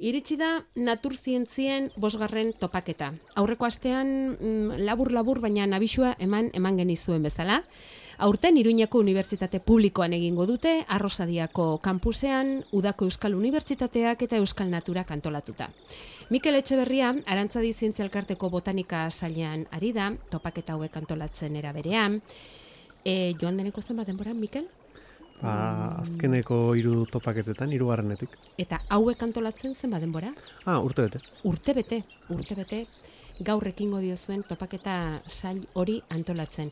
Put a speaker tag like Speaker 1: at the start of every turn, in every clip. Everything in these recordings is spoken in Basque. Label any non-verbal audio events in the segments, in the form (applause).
Speaker 1: Iritsi da naturzientzien bosgarren topaketa. Aurreko astean mm, labur-labur baina nabixua eman eman genizuen bezala. Aurten Iruñako Unibertsitate Publikoan egingo dute, Arrosadiako kampusean, Udako Euskal Unibertsitateak eta Euskal Natura kantolatuta. Mikel Etxeberria, Arantzadi Zientzia Elkarteko Botanika Sailean ari da, topaketa hauek antolatzen era berean. E, joan deneko zen denbora, Mikel?
Speaker 2: Ba, azkeneko hiru topaketetan, hirugarrenetik.
Speaker 1: Eta hauek antolatzen zen denbora?
Speaker 2: Ah, urte bete.
Speaker 1: Urte bete, urte bete, gaur ekingo diozuen topaketa sail hori antolatzen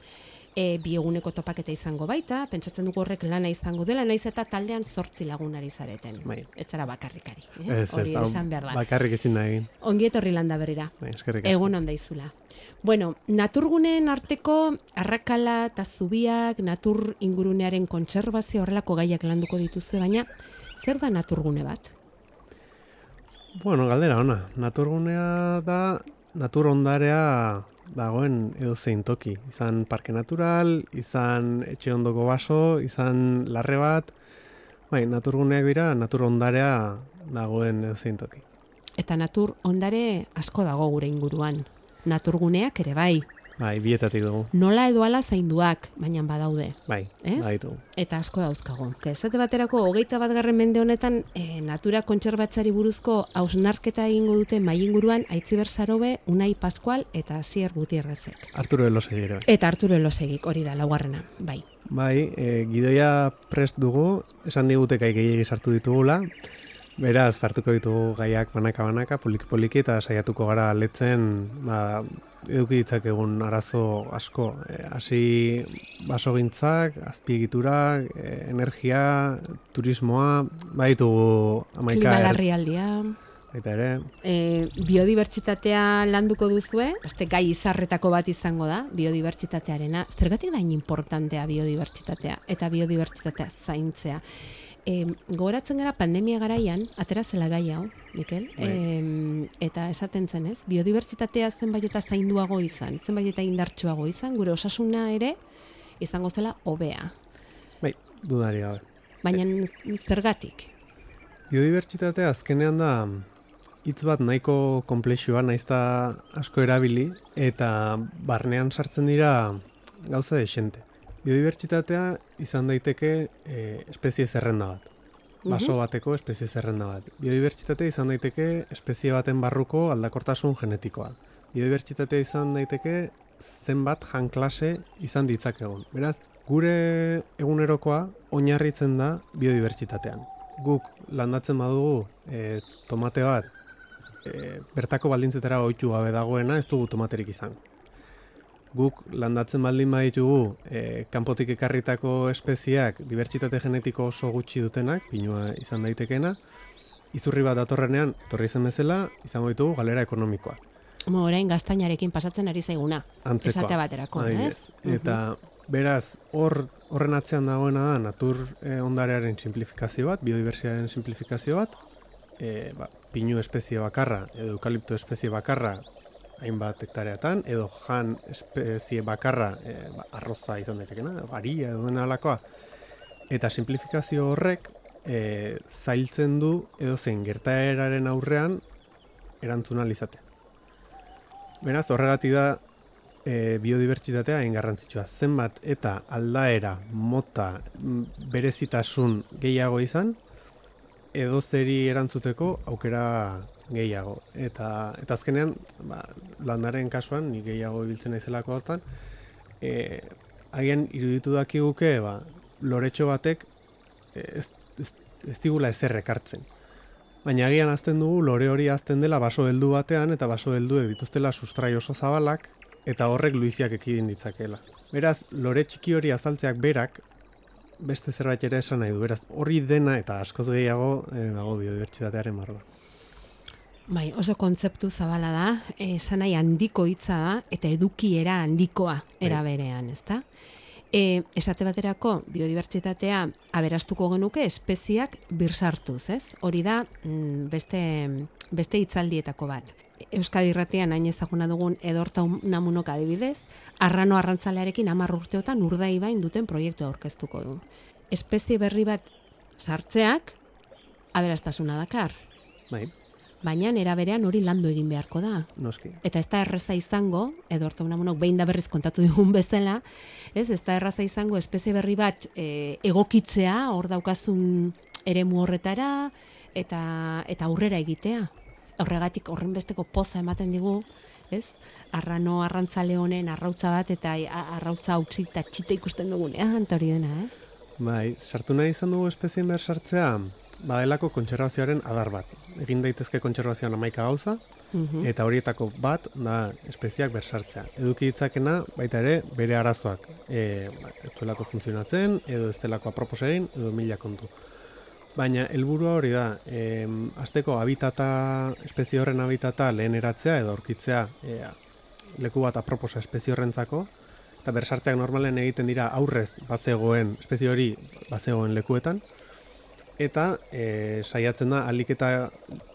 Speaker 1: e, bi eguneko topaketa izango baita, pentsatzen dugu horrek lana izango dela, naiz eta taldean zortzi lagunari zareten.
Speaker 2: Bai.
Speaker 1: Ez zara bakarrikari. Eh?
Speaker 2: Ez,
Speaker 1: Hori esan behar da.
Speaker 2: bakarrik ezin da egin.
Speaker 1: Ongi etorri landa berrira.
Speaker 2: Bai.
Speaker 1: Egun onda izula. Bueno, naturguneen arteko arrakala eta zubiak, natur ingurunearen kontserbazio horrelako gaiak landuko dituzue, baina zer da naturgune bat?
Speaker 2: Bueno, galdera ona. Naturgunea da, natur ondarea dagoen edo zein toki. Izan parke natural, izan etxe ondoko baso, izan larre bat. Bai, naturguneak dira, natur ondarea dagoen edo zein toki.
Speaker 1: Eta natur ondare asko dago gure inguruan. Naturguneak ere bai.
Speaker 2: Bai, bietatik dugu.
Speaker 1: Nola edo ala zainduak, baina badaude.
Speaker 2: Bai,
Speaker 1: Ez?
Speaker 2: baditu.
Speaker 1: Eta asko dauzkago. Esate baterako, hogeita bat garren mende honetan, e, natura kontserbatzari buruzko hausnarketa egingo dute mai inguruan Aitziber Sarobe, Unai Pascual eta Asier Gutierrezek.
Speaker 2: Arturo Elosegire. bai.
Speaker 1: Eta Arturo Elosegik, hori da, laugarrena, bai.
Speaker 2: Bai, e, gidoia prest dugu, esan digute gai gehiagi sartu ditugula, beraz, hartuko ditugu gaiak banaka-banaka, poliki-poliki, eta saiatuko gara letzen, ba, eduki ditzakegun arazo asko. E, hasi basogintzak, azpiegiturak, e, energia, turismoa, baditugu amaika
Speaker 1: Klima
Speaker 2: ertz,
Speaker 1: larrialdia,
Speaker 2: baita ere,
Speaker 1: e, biodibertsitatea landuko duzue, beste gai izarretako bat izango da, biodibertsitatearena. Zergatik da importantea biodibertsitatea eta biodibertsitatea zaintzea. E, gogoratzen gara pandemia garaian, atera zela gai hau, Mikel, e, eta esaten zen ez, biodibertsitatea zenbait eta zainduago izan, zenbait eta indartsuago izan, gure osasuna ere izango zela hobea.
Speaker 2: bai, dudari gabe.
Speaker 1: Baina zergatik?
Speaker 2: Biodibertsitatea azkenean da hitz bat nahiko konplexua naizta asko erabili eta barnean sartzen dira gauza desente. Biodibertsitatea izan daiteke e, espezie zerrenda bat. Baso bateko espezie zerrenda bat. Biodibertsitatea izan daiteke espezie baten barruko aldakortasun genetikoa. Biodibertsitatea izan daiteke zenbat jan klase izan ditzakegun. Beraz, gure egunerokoa oinarritzen da biodibertsitatean. Guk landatzen badugu e, tomate bat e, bertako baldintzetara ohitu gabe dagoena ez dugu tomaterik izango. Guk landatzen baldin baditugu e, kanpotik ekarritako espeziak dibertsitate genetiko oso gutxi dutenak, pinua izan daitekena, izurri bat datorrenean, etorri zen bezala, izango ditugu galera ekonomikoa.
Speaker 1: Mo, orain gaztainarekin pasatzen ari zaiguna.
Speaker 2: Antzekoa.
Speaker 1: Esate baterako,
Speaker 2: Adibidez.
Speaker 1: ez?
Speaker 2: Eta beraz, hor horren atzean dagoena da natur eh, ondarearen simplifikazio bat, biodibertsitatearen simplifikazio bat, e, ba, pinu espezie bakarra edo eukalipto espezie bakarra hainbat hektareatan, edo jan espezie bakarra e, ba, arroza izan daitekena, garia edo dena alakoa. Eta simplifikazio horrek e, zailtzen du edo zein gertaeraren aurrean erantzuna izate. Beraz, horregatik da e, biodibertsitatea hain garrantzitsua. Zenbat eta aldaera, mota, m, berezitasun gehiago izan, edo zeri erantzuteko aukera gehiago. Eta, eta azkenean, ba, landaren kasuan, ni gehiago ibiltzen naizelako hortan, e, haien iruditu dakiguke, ba, loretxo batek e, ez, ez, ez digula ezer ekartzen. Baina agian azten dugu lore hori azten dela baso heldu batean eta baso heldu dituztela sustrai oso zabalak eta horrek luiziak ekidin ditzakela. Beraz, lore txiki hori azaltzeak berak beste zerbait ere esan nahi du. Beraz, horri dena eta askoz gehiago eh, dago biodibertsitatearen barruan.
Speaker 1: Bai, oso kontzeptu zabala da, esan nahi handiko hitza da, eta edukiera handikoa era berean, ezta? E, esate baterako biodibertsitatea aberastuko genuke espeziak birsartuz, ez? Hori da mm, beste, beste hitzaldietako bat. Euskadi irratian hain ezaguna dugun edorta namunok adibidez, arrano arrantzalearekin hamar urteotan urdaibain duten proiektu aurkeztuko du. Espezie berri bat sartzeak aberastasuna dakar.
Speaker 2: Bai.
Speaker 1: Baina era berean hori landu egin beharko da.
Speaker 2: Noski.
Speaker 1: Eta ez da erraza izango, edo hartu namunok behin da berriz kontatu digun bezala, ez, ez da erraza izango espezie berri bat e, egokitzea, hor daukazun eremu horretara, eta, eta aurrera egitea. Horregatik horren besteko poza ematen digu, ez? Arrano arrantzale honen arrautza bat eta arrautza utzi eta txita ikusten dugunean, eta hori dena, ez?
Speaker 2: Bai, sartu nahi izan dugu espezien behar sartzea, badelako kontserbazioaren adar bat. Egin daitezke kontserbazioan amaika gauza,
Speaker 1: Mhm.
Speaker 2: eta horietako bat da espeziak bersartzea. Eduki ditzakena baita ere bere arazoak. E, ez duelako funtzionatzen, edo ez delako aproposein, edo mila kontu. Baina helburua hori da, e, azteko habitata, espezie horren habitata lehen eratzea edo aurkitzea e, leku bat aproposa espezie horrentzako, eta bersartzeak normalen egiten dira aurrez bazegoen, espezie hori bazegoen lekuetan, eta e, saiatzen da alik eta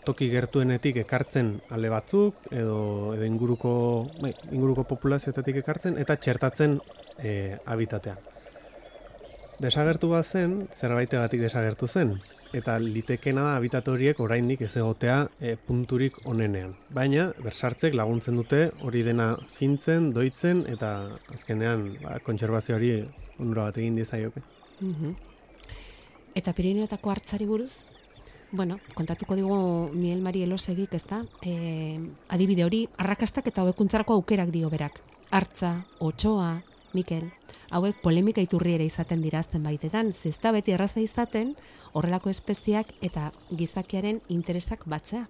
Speaker 2: toki gertuenetik ekartzen ale batzuk edo edo inguruko bai, inguruko populazioetatik ekartzen eta txertatzen e, habitatean. Desagertu bat zen, zerbaitegatik desagertu zen, eta litekena da habitat horiek oraindik ez egotea e, punturik onenean. Baina, bersartzek laguntzen dute hori dena fintzen, doitzen, eta azkenean ba, kontserbazioari onura bat egin diezaioke.
Speaker 1: Mhm. Eta Pirineotako hartzari buruz? Bueno, kontatuko digu Miel Mari Elosegik, ez da? E, adibide hori, arrakastak eta hobekuntzarako aukerak dio berak. Hartza, otsoa, Mikel, hauek polemika iturri ere izaten dira zenbaitetan, ze ez da beti erraza izaten horrelako espeziak eta gizakiaren interesak batzea.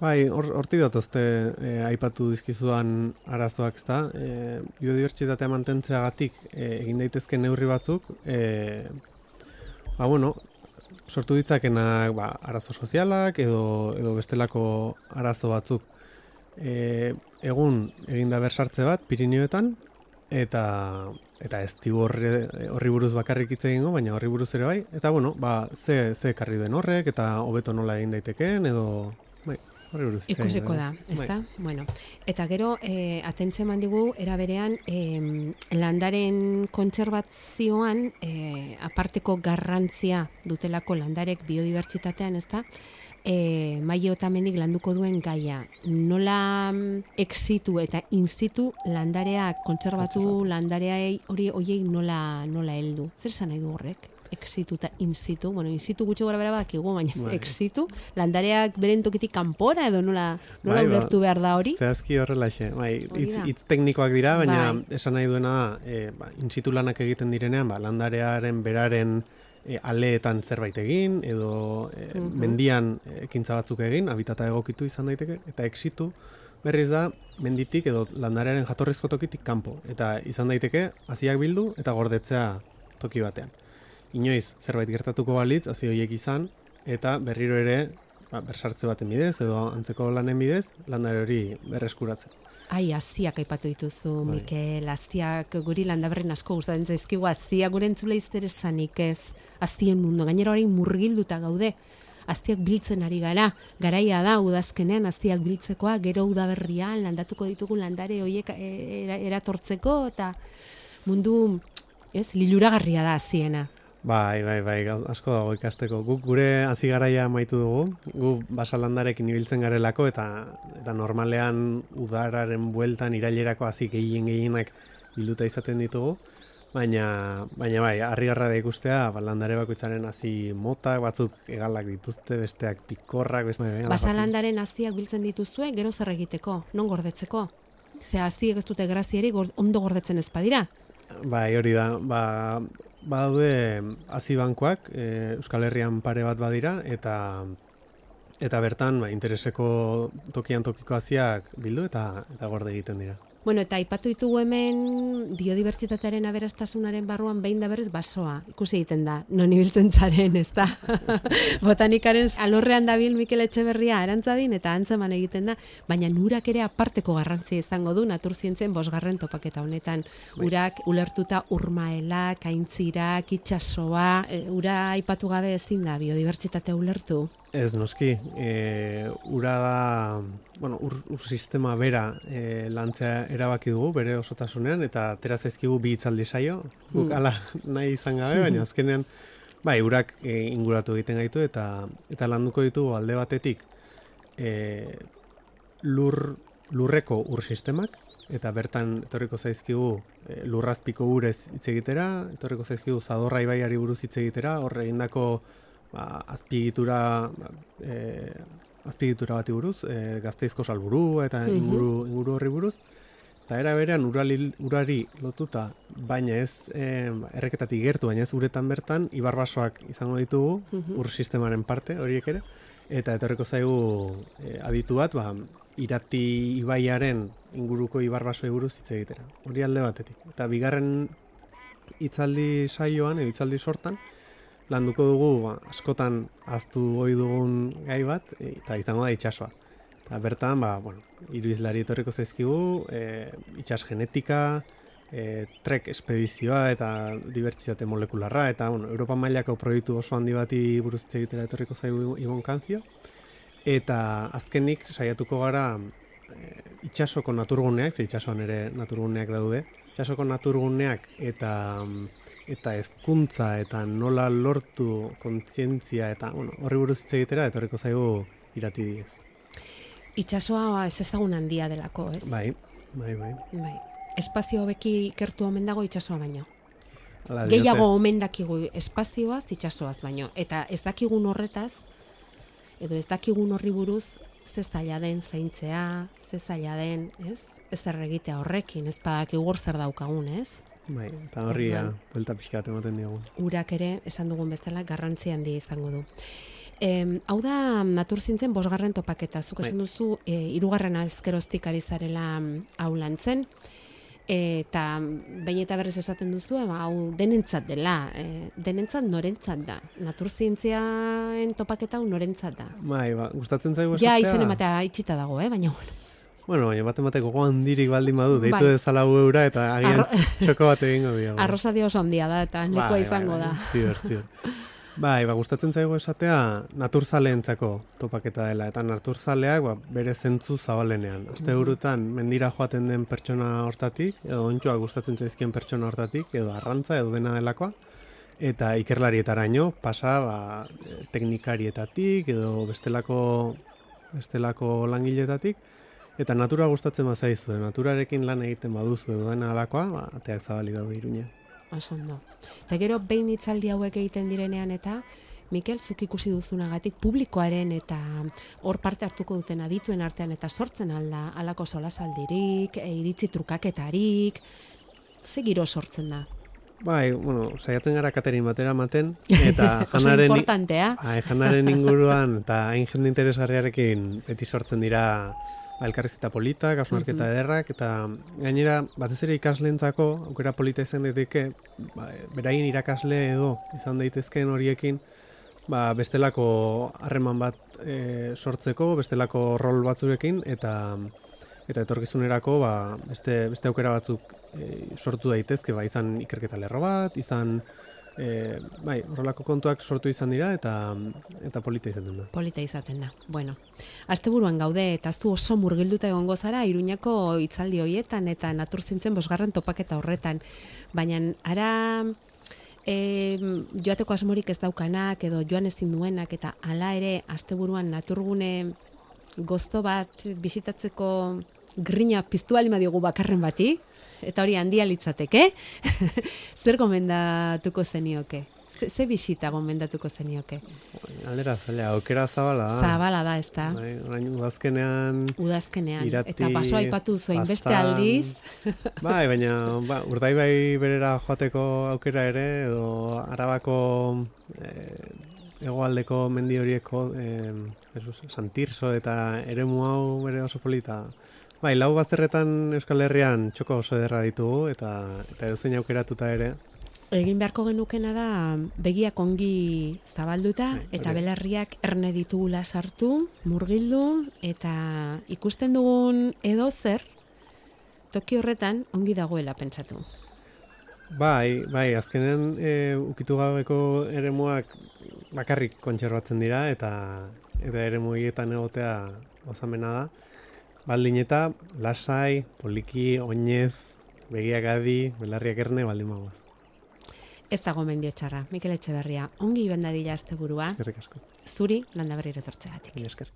Speaker 2: Bai, hor- hortik datozte e, aipatu dizkizudan arazoak, ezta? E, biodibertsitatea mantentzeagatik e, egin daitezke neurri batzuk, e, ba, bueno, sortu ditzakenak ba, arazo sozialak edo, edo bestelako arazo batzuk. E, egun eginda bersartze bat Pirineoetan eta eta ez digu horri, horri buruz bakarrik hitz egingo, baina horri buruz ere bai. Eta bueno, ba, ze, ze ekarri den horrek eta hobeto nola egin daitekeen edo
Speaker 1: Ikusiko da,
Speaker 2: dugu.
Speaker 1: ezta? Bueno, eta gero e, atentzen eman digu era berean em, landaren kontserbazioan e, aparteko garrantzia dutelako landarek biodibertsitatean, ezta? E, maio eta mendik landuko duen gaia. Nola mm, exitu eta in situ landareak kontserbatu landareai hori hoiei nola nola heldu. Zer esan nahi du horrek? Exitu eta in situ, bueno, in situ gutxo gara bera bakigu, baina
Speaker 2: Bai.
Speaker 1: exitu, landareak beren tokitik kanpora edo nola, nola
Speaker 2: Bai, ba,
Speaker 1: ulertu behar da hori?
Speaker 2: Zehazki horrelaxe, bai,
Speaker 1: Hori
Speaker 2: hitz,
Speaker 1: da.
Speaker 2: hitz teknikoak dira, baina
Speaker 1: Bai.
Speaker 2: esan nahi duena e, ba, in situ lanak egiten direnean, ba, landarearen beraren e, aleetan zerbait egin, edo e,
Speaker 1: Mhm.
Speaker 2: mendian e, ekintza batzuk egin, habitata egokitu izan daiteke, eta exitu berriz da, menditik edo landarearen jatorrizko tokitik kanpo, eta izan daiteke, haziak bildu eta gordetzea toki batean. Inoiz, zerbait gertatuko balitz, hazi horiek izan, eta berriro ere, ba, bersartze baten bidez, edo antzeko lanen bidez, landare hori berreskuratzen.
Speaker 1: Ai, aztiak aipatu dituzu,
Speaker 2: Bai.
Speaker 1: Mikel, aztiak guri landaberren asko gustatzen zaizkigu, aztiak gure entzule izter esanik ez, aztien mundu, gainera hori murgilduta gaude, aztiak biltzen ari gara, garaia da udazkenean aztiak biltzekoa, gero udaberrian landatuko ditugu landare horiek e, era- eratortzeko, eta mundu, ez, liluragarria da aziena.
Speaker 2: Bai, bai, bai, asko dago ikasteko. Guk gure hasi garaia amaitu dugu, gu basalandarekin ibiltzen garelako, eta eta normalean udararen bueltan irailerako hasi gehien gehienak bilduta izaten ditugu, baina, baina bai, harrigarra da ikustea, ba, landare bakoitzaren hasi motak, batzuk egalak dituzte, besteak pikorrak, beste... bai, bai,
Speaker 1: Basalandaren aztiak biltzen dituzue, gero zer egiteko, non gordetzeko? Ze aztiek ez dute grazieri ondo gordetzen ez badira.
Speaker 2: Bai, hori da, ba, badaude hazi bankoak, e, Euskal Herrian pare bat badira, eta eta bertan ba, intereseko tokian tokiko haziak bildu eta eta gorde egiten dira.
Speaker 1: Bueno, eta aipatu ditugu hemen biodibertsitatearen aberastasunaren barruan behin da berriz basoa. Ikusi egiten da, non ibiltzen zaren, ez da? (laughs) Botanikaren alorrean dabil Mikel Etxeberria erantzadin eta antzeman egiten da, baina nurak ere aparteko garrantzia izango du naturzientzen bosgarren topaketa honetan.
Speaker 2: Bai.
Speaker 1: Urak ulertuta urmaelak, aintzirak, itsasoa, e, ura aipatu gabe ezin da biodibertsitatea ulertu.
Speaker 2: Ez noski, e, ura da, bueno, ur, ur sistema bera e, lantzea erabaki dugu bere osotasunean, eta atera zaizkigu bi hitzaldi saio, guk
Speaker 1: Mm.
Speaker 2: ala nahi izan gabe, baina (laughs) azkenean, bai, urak e, inguratu egiten gaitu, eta eta landuko ditugu alde batetik, e, lur, lurreko ur sistemak, eta bertan etorriko zaizkigu e, lurrazpiko urez hitz egitera, etorriko zaizkigu zadorra ibaiari buruz hitz egitera, horre egindako ba, azpiegitura e, azpiegitura bati buruz, e, gazteizko salburu eta
Speaker 1: Mhm.
Speaker 2: inguru, inguru horri buruz, eta era berean urali, urari lotuta, baina ez e, erreketatik gertu, baina ez uretan bertan, ibarbasoak izango ditugu,
Speaker 1: Mhm.
Speaker 2: ur sistemaren parte horiek ere, eta etorriko zaigu e, aditu bat, ba, irati ibaiaren inguruko ibarbasoei buruz hitz egitera. Hori alde batetik. Eta bigarren hitzaldi saioan, edo hitzaldi sortan, landuko dugu ba, askotan aztu ohi dugun gai bat, eta izango da itsasoa. Eta bertan, ba, bueno, hiru etorriko zaizkigu, e, itsas genetika, e, trek espedizioa eta dibertsitate molekularra, eta bueno, Europa mailako proiektu oso handi bati buruz egitera etorriko zaigu Ibon Kanzio. Eta azkenik saiatuko gara e, itsasoko naturguneak, ze itsasoan ere naturguneak daude, itsasoko naturguneak eta eta hezkuntza eta nola lortu kontzientzia eta bueno, horri buruz hitz egitera etorriko zaigu irati diez.
Speaker 1: Itxasoa ez ezagun handia delako, ez?
Speaker 2: Bai, bai, bai.
Speaker 1: Bai. Espazio hobeki ikertu omen dago itsasoa baino.
Speaker 2: Hala.
Speaker 1: Gehiago omen dakigu espazioaz itsasoaz baino. Eta ez dakigun horretaz, edo ez dakigun horri buruz, ze zaila den zaintzea, ze zaila den, ez? Ez erregitea horrekin, ez badakigu hor zer daukagun, ez?
Speaker 2: Bai, eta horri ja,
Speaker 1: Orduan.
Speaker 2: buelta pixka bat ematen diogu.
Speaker 1: urak ere, esan dugun bezala, garrantzi handi izango du. Em, hau da naturzintzen bosgarren topaketa, zuk
Speaker 2: Bai.
Speaker 1: esan duzu, e, irugarrena ezkeroztik ari zarela mm, hau lantzen, eta behin eta berriz esaten duzu, ba, hau denentzat dela, e, denentzat norentzat da, naturzientziaen topaketa hau norentzat da.
Speaker 2: Bai, ba, gustatzen zaigu
Speaker 1: Ja,
Speaker 2: esatea.
Speaker 1: izen ematea itxita dago, eh? baina bueno.
Speaker 2: Bueno, baina bat emateko gogo handirik baldin badu, deitu
Speaker 1: Bai.
Speaker 2: dezala eura eta agian
Speaker 1: Arro-
Speaker 2: txoko bat egingo diago. (laughs)
Speaker 1: Arroza dio oso handia da, eta nekoa izango da.
Speaker 2: Ziber, ziber. (laughs) Bai, ba, gustatzen zaigu esatea naturzaleentzako topaketa dela, eta naturzaleak ba, bere zentzu zabalenean. Aste burutan mendira joaten den pertsona hortatik, edo ontsuak gustatzen zaizkien pertsona hortatik, edo arrantza, edo dena delakoa, eta ikerlarietaraino pasa ba, teknikarietatik, edo bestelako, bestelako langiletatik, eta natura gustatzen bazaizu, naturarekin lan egiten baduzu edo dena alakoa, ba, ateak zabali daude iruña.
Speaker 1: Oso ondo. Eta gero behin hitzaldi hauek egiten direnean eta Mikel, zuk ikusi duzunagatik publikoaren eta hor parte hartuko duten adituen artean eta sortzen alda alako solasaldirik, e, iritzi trukaketarik, ze giro sortzen da.
Speaker 2: Bai, bueno, saiatzen gara katerin batera maten, (laughs) eta janaren,
Speaker 1: importantea.
Speaker 2: bai, janaren (laughs) inguruan, eta hain jende interesgarriarekin beti sortzen dira ba, elkarrizketa politak, hausnarketa
Speaker 1: Mhm.
Speaker 2: ederrak, eta gainera, batez ere ikasleentzako, aukera polita izan daiteke, ba, beraien irakasle edo izan daitezkeen horiekin, ba, bestelako harreman bat e, sortzeko, bestelako rol batzurekin, eta eta etorkizunerako ba, beste, beste aukera batzuk e, sortu daitezke, ba, izan ikerketa lerro bat, izan e, bai, horrelako kontuak sortu izan dira eta eta polita izaten da.
Speaker 1: Polita izaten da. Bueno, asteburuan gaude eta aztu oso murgilduta egongo zara Iruñako hitzaldi hoietan eta naturzintzen bosgarren topaketa horretan. Baina ara e, joateko asmorik ez daukanak edo joan ezin duenak eta hala ere asteburuan naturgune gozto bat bisitatzeko grina piztu bali diogu bakarren bati, eta hori handia litzateke, (laughs) zer gomendatuko zenioke? Ze, ze bisita gomendatuko zenioke?
Speaker 2: Aldera zaila, aukera zabala da.
Speaker 1: Zabala da, ez da?
Speaker 2: Bai, orain udazkenean,
Speaker 1: Udazkenean.
Speaker 2: Irati,
Speaker 1: eta paso aipatu zuen beste aldiz. (laughs)
Speaker 2: bai, baina ba, urdaibai berera joateko aukera ere, edo arabako eh, hegoaldeko mendi horieko eh, Jesus, Santirso eta eremu hau bere oso polita. Bai, lau bazterretan Euskal Herrian txoko oso ederra ditugu, eta, eta edozein aukeratuta ere,
Speaker 1: Egin beharko genukena da begiak ongi zabalduta
Speaker 2: Bai,
Speaker 1: eta
Speaker 2: hori.
Speaker 1: belarriak erne ditugula sartu, murgildu eta ikusten dugun edo zer toki horretan ongi dagoela pentsatu.
Speaker 2: Bai, bai, azkenean e, ukitu gabeko eremuak bakarrik kontserbatzen dira eta eta eremu egotea gozamena da. Baldin eta lasai, poliki, oinez, begiak adi, belarriak erne baldin magoaz.
Speaker 1: Ez dago mendio txarra, Mikel Etxeberria, ongi benda dila asteburua,
Speaker 2: Eskerrik asko.
Speaker 1: zuri landa berriro etortzeagatik.
Speaker 2: Mila esker.